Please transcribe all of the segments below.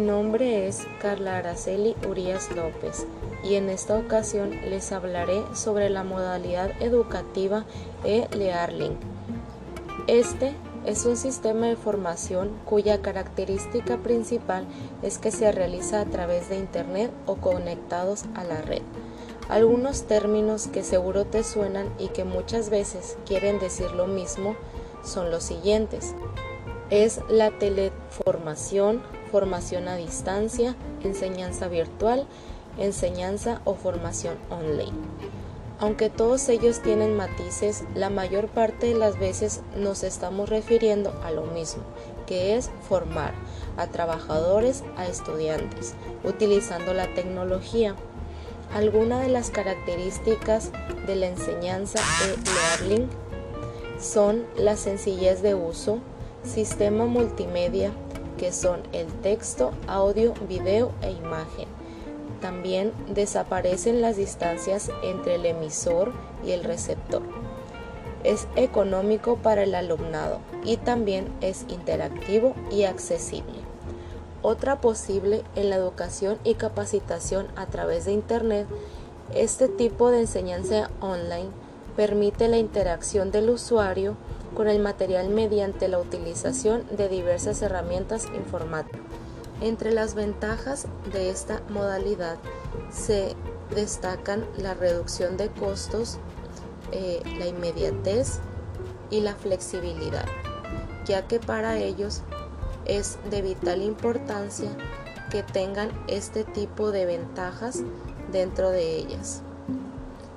nombre es Carla Araceli Urias López y en esta ocasión les hablaré sobre la modalidad educativa e-learning. Este es un sistema de formación cuya característica principal es que se realiza a través de Internet o conectados a la red. Algunos términos que seguro te suenan y que muchas veces quieren decir lo mismo son los siguientes. Es la teleformación, formación a distancia, enseñanza virtual, enseñanza o formación online. Aunque todos ellos tienen matices, la mayor parte de las veces nos estamos refiriendo a lo mismo, que es formar a trabajadores, a estudiantes, utilizando la tecnología. Algunas de las características de la enseñanza e-learning son la sencillez de uso, sistema multimedia, que son el texto, audio, video e imagen también desaparecen las distancias entre el emisor y el receptor. Es económico para el alumnado y también es interactivo y accesible. Otra posible en la educación y capacitación a través de Internet, este tipo de enseñanza online permite la interacción del usuario con el material mediante la utilización de diversas herramientas informáticas. Entre las ventajas de esta modalidad se destacan la reducción de costos, eh, la inmediatez y la flexibilidad, ya que para ellos es de vital importancia que tengan este tipo de ventajas dentro de ellas.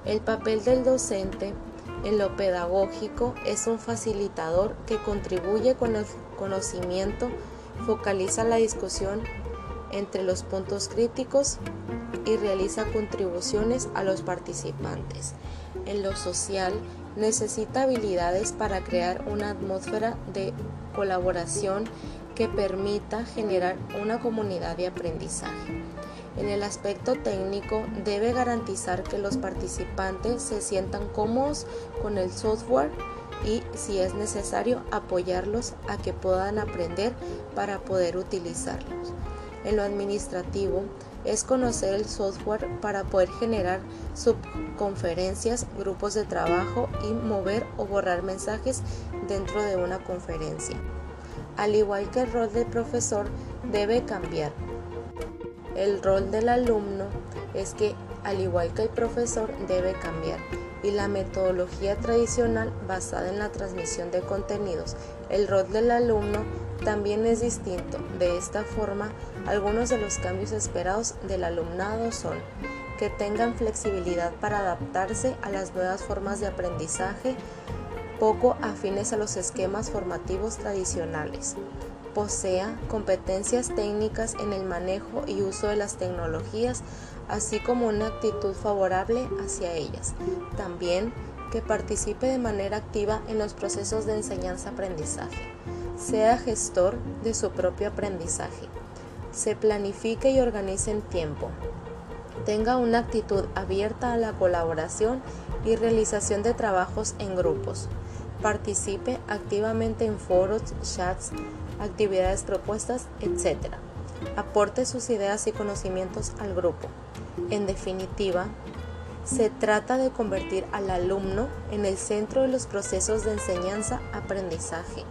El papel del docente en lo pedagógico es un facilitador que contribuye con el conocimiento focaliza la discusión entre los puntos críticos y realiza contribuciones a los participantes. En lo social, necesita habilidades para crear una atmósfera de colaboración que permita generar una comunidad de aprendizaje. En el aspecto técnico, debe garantizar que los participantes se sientan cómodos con el software y si es necesario apoyarlos a que puedan aprender para poder utilizarlos. En lo administrativo es conocer el software para poder generar subconferencias, grupos de trabajo y mover o borrar mensajes dentro de una conferencia. Al igual que el rol del profesor debe cambiar. El rol del alumno es que al igual que el profesor debe cambiar y la metodología tradicional basada en la transmisión de contenidos. El rol del alumno también es distinto. De esta forma, algunos de los cambios esperados del alumnado son que tengan flexibilidad para adaptarse a las nuevas formas de aprendizaje poco afines a los esquemas formativos tradicionales, posea competencias técnicas en el manejo y uso de las tecnologías así como una actitud favorable hacia ellas. También que participe de manera activa en los procesos de enseñanza-aprendizaje. Sea gestor de su propio aprendizaje. Se planifique y organice en tiempo. Tenga una actitud abierta a la colaboración y realización de trabajos en grupos. Participe activamente en foros, chats, actividades propuestas, etc. Aporte sus ideas y conocimientos al grupo. En definitiva, se trata de convertir al alumno en el centro de los procesos de enseñanza-aprendizaje.